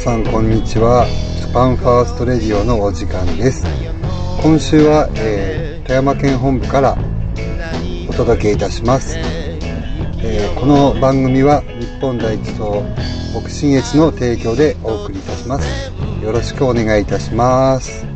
さんこんにちは。ジャパンファーストレディオのお時間です。今週は、えー富山県本部からお届けいたします。えーこの番組は日本第一党北信越の提供でお送りいたします。よろしくお願いいたします。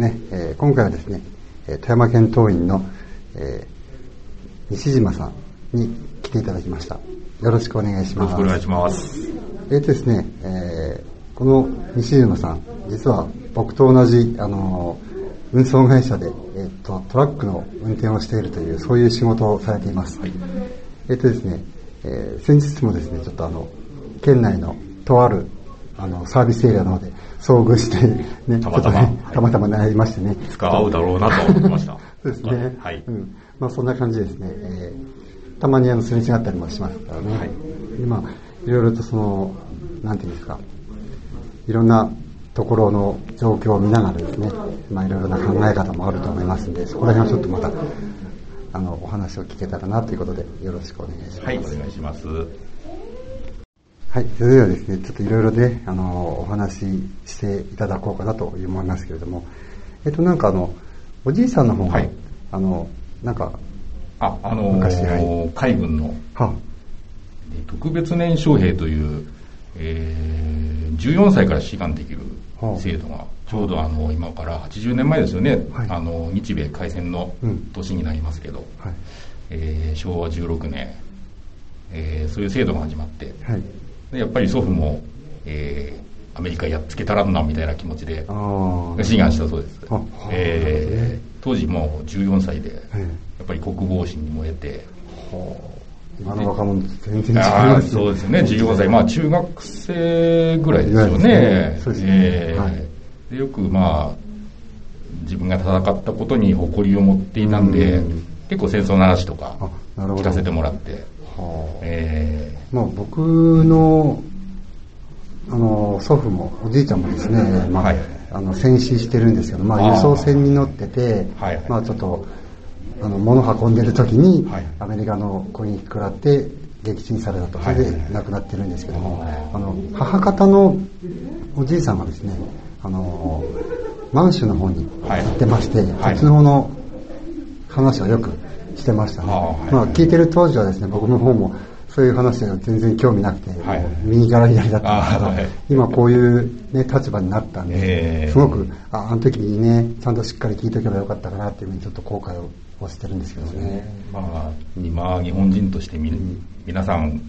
ね、えー今回はですね、えー富山県党員の、えー西島さんに来ていただきました。よろしくお願いします。よろしくお願いします。えーとですね、えーこの西島さん、実は僕と同じ、あのー運送会社で、えーと、トラックの運転をしているという、そういう仕事をされています。えーとですね、えー先日もですね、ちょっとあの、県内のとある、あの、サービスエリアの方で遭遇して、ね、たまたまね、たまたま会いましてね。いつか会うだろうなと思ってました。そうですね。はい。うん。まあそんな感じですね。えーたまにあのすれ違ったりもしますからね。はい今、いろいろとその、なんていうんですか、いろんなところの状況を見ながらですね、まあいろいろな考え方もあると思いますんで、そこら辺はちょっとまた、あの、お話を聞けたらなということで、よろしくお願いします。はい、お願いします。はい、それではですね、ちょっといろいろで、あの、お話ししていただこうかなと思いますけれども、えっと、なんかあの、おじいさんの方が、はい。あの、なんか、あ、あの昔はー海軍の特別年少兵という、えー、14歳から志願できるはあ。制度が、ちょうどあの、今から80年前ですよね、はい。あの、日米開戦のうん。年になりますけど、はい、えー昭和16年、えーそういう制度が始まって、はい。でやっぱり祖父も、えーアメリカやっつけたらんなみたいな気持ちで。志願したそうです。あ。えー当時もう14歳で、はいやっぱり国防心に燃えて、今の若者と全然違いああますそうですね、14歳、まあ中学生ぐらいですよね。で。すねそうですね。えーはい。でよくまあ、自分が戦ったことに誇りを持っていたんでうん、結構戦争の話とか聞かせてもらって、僕の、あの、祖父も、おじいちゃんもですね、まあ、はい。あの、戦死してるんですけど、まあ輸送船に乗ってて、はまあちょっと、あの、物運んでる時に、はい。アメリカの攻撃食らって撃沈されたと。それで亡くなってるんですけども、あの、母方のおじいさんがですね、あの、満州の方に行ってまして、はい。そっちの方の話をよくしてましたね。はい。まあ聞いてる当時はですね、僕の方もそういう話は全然興味なくて、はい。右から左だったんですけど、今こういうね、立場になったんで、えー。すごく、あ、あの時にね、ちゃんとしっかり聞いとけばよかったかなっていうふうにちょっと後悔をしてるんですけどね。まあ、今、日本人としてみ、皆さん、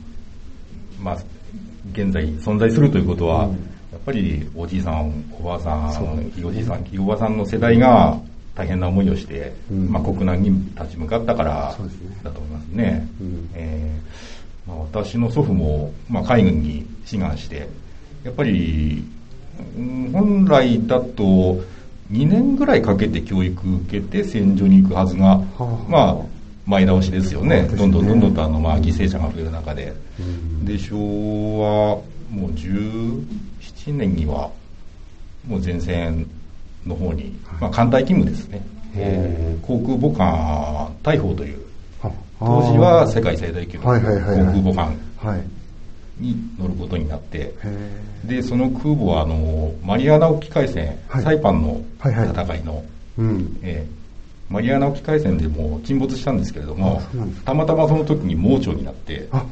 まあ、現在存在するということは、やっぱりおじいさん、おばあさん、ひいおじいさん、おばさんの世代が大変な思いをして、うんまあ、国難に立ち向かったからだと思いますね。うんえーまあ、私の祖父も、まあ、海軍に志願して、やっぱり、うん本来だと2年ぐらいかけて教育受けて戦場に行くはずが、はあまあ、前倒しですよね。ねどんどんどんどんとあの、まあ、犠牲者が増える中で。うんで、昭和もう17年には、もう前線の方に、まあ、艦隊勤務ですね。えー航空母艦大砲という、あ当時は世界最大級の航空母艦はい。に乗ることになって、へで、その空母は、あの、マリアナ沖海戦、はいサイパンの戦いの。えーマリアナ沖海戦でもう沈没したんですけれどもたまたまその時に盲腸になって、あ、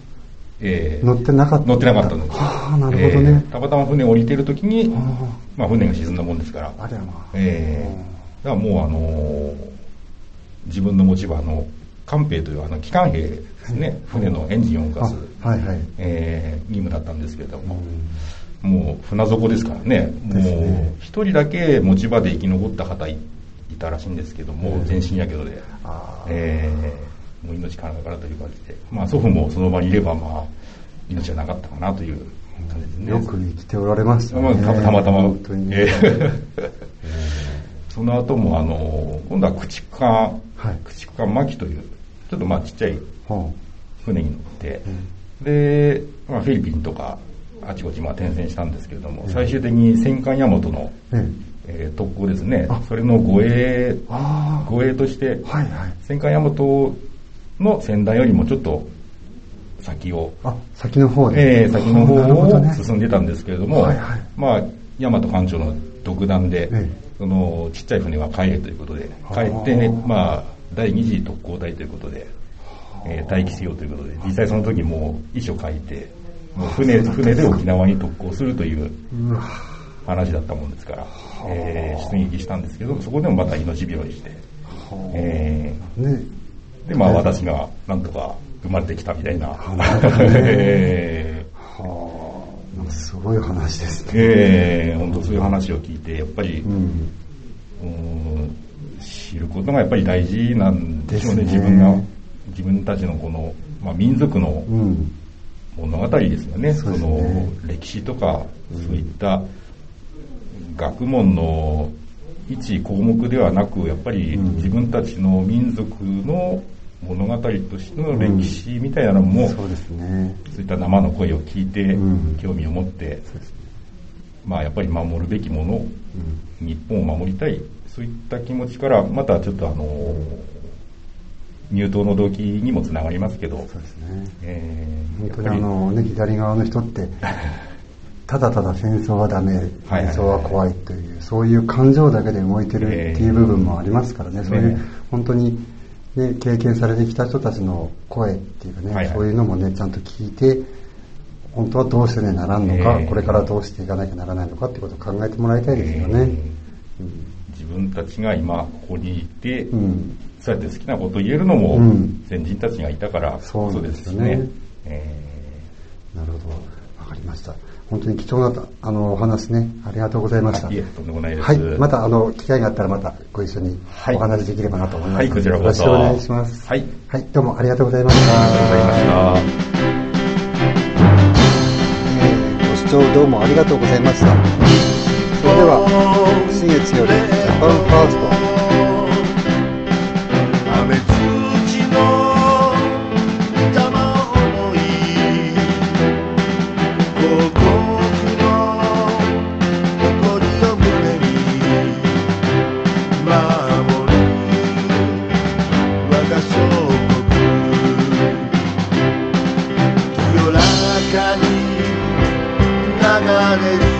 えー乗ってなかった。乗ってなかったんです。はあ、なるほどねえー。たまたま船降りてる時にあ、まあ船が沈んだもんですから、あれやな。えーだからもうあのー自分の持ち場の艦兵というあの機関兵ですね、船のエンジンを動かす、あはいはい。えー任務だったんですけれども、うん。もう船底ですからね、もう一人だけ持ち場で生き残った方いいたらしいんですけども、うん。全身やけどで、えーもう命からがらという感じで、まあ祖父もその場にいれば、まあ、命はなかったかなという感じですね。よく生きておられましたまあね。たたまたま、本当に。その後も、あの、今度は駆逐艦、はい。駆逐艦巻という、ちょっとまあちっちゃいは船に乗って、で、まあ、フィリピンとかあちこちまあ転戦したんですけれども、最終的に戦艦大和の、ええ。えー特攻ですね、それの護衛、あ護衛として、あ、はいはい。戦艦大和の先端よりもちょっと先を、あ、先の方で。えー先の方を進んでたんですけれども、はいはい。まあ、大和艦長の独断で、ええ。そのちっちゃい船は帰れということで、帰って、ね、まあ、第二次特攻隊ということで、えー。待機しようということで、実際その時もう遺書書いて、もう船船で沖縄に特攻するという話だったもんですから、えー出撃したんですけど、そこでもまた命拾いして、えね、ーで、まあ私がなんとか生まれてきたみたいな。はあ、なんかすごい話ですね。ええ本当そういう話を聞いて、やっぱり、うん。うん知ることがやっぱり大事なんでしょうね、ね自分が、自分たちのこの、まあ、民族のうん。物語ですよね、そうですねの歴史とか、そういった学問の一項目ではなく、やっぱりうん自分たちの民族の物語としての歴史みたいなのも、そうですね。そういった生の声を聞いてうん、興味を持って、ね。まあやっぱり守るべきもの、日本を守りたい、そういった気持ちから、またちょっとあの、入党の動機にもつながりますけど、そうですね。えー本当にあのね、左側の人って、ただただ戦争はダメ、戦争は怖いという、そういう感情だけで動いてるっていう部分もありますからね、そういうね本当に、ね、経験されてきた人たちの声っていうかね、はいはいそういうのもね、ちゃんと聞いて、本当はどうしてねならんのか、ええこれからどうしていかなきゃならないのかっていうことを考えてもらいたいですよね。え自分たちが今ここにいて、うんうんそうやって好きなことを言えるのもうん先人たちがいたからそうそでですすよね。えなるほど。わかりました。本当に貴重なあのお話ね、ありがとうございました。ーいえ、とんでもないです。はい。また、あの、機会があったらまたご一緒にはいお話しできればなと思います。はいこちらこそよろしくお願いします。はいはい。どうもありがとうございました。ありがとうございました。えーご視聴どうもありがとうございました。それでは、新月よりジャパンファースト。manage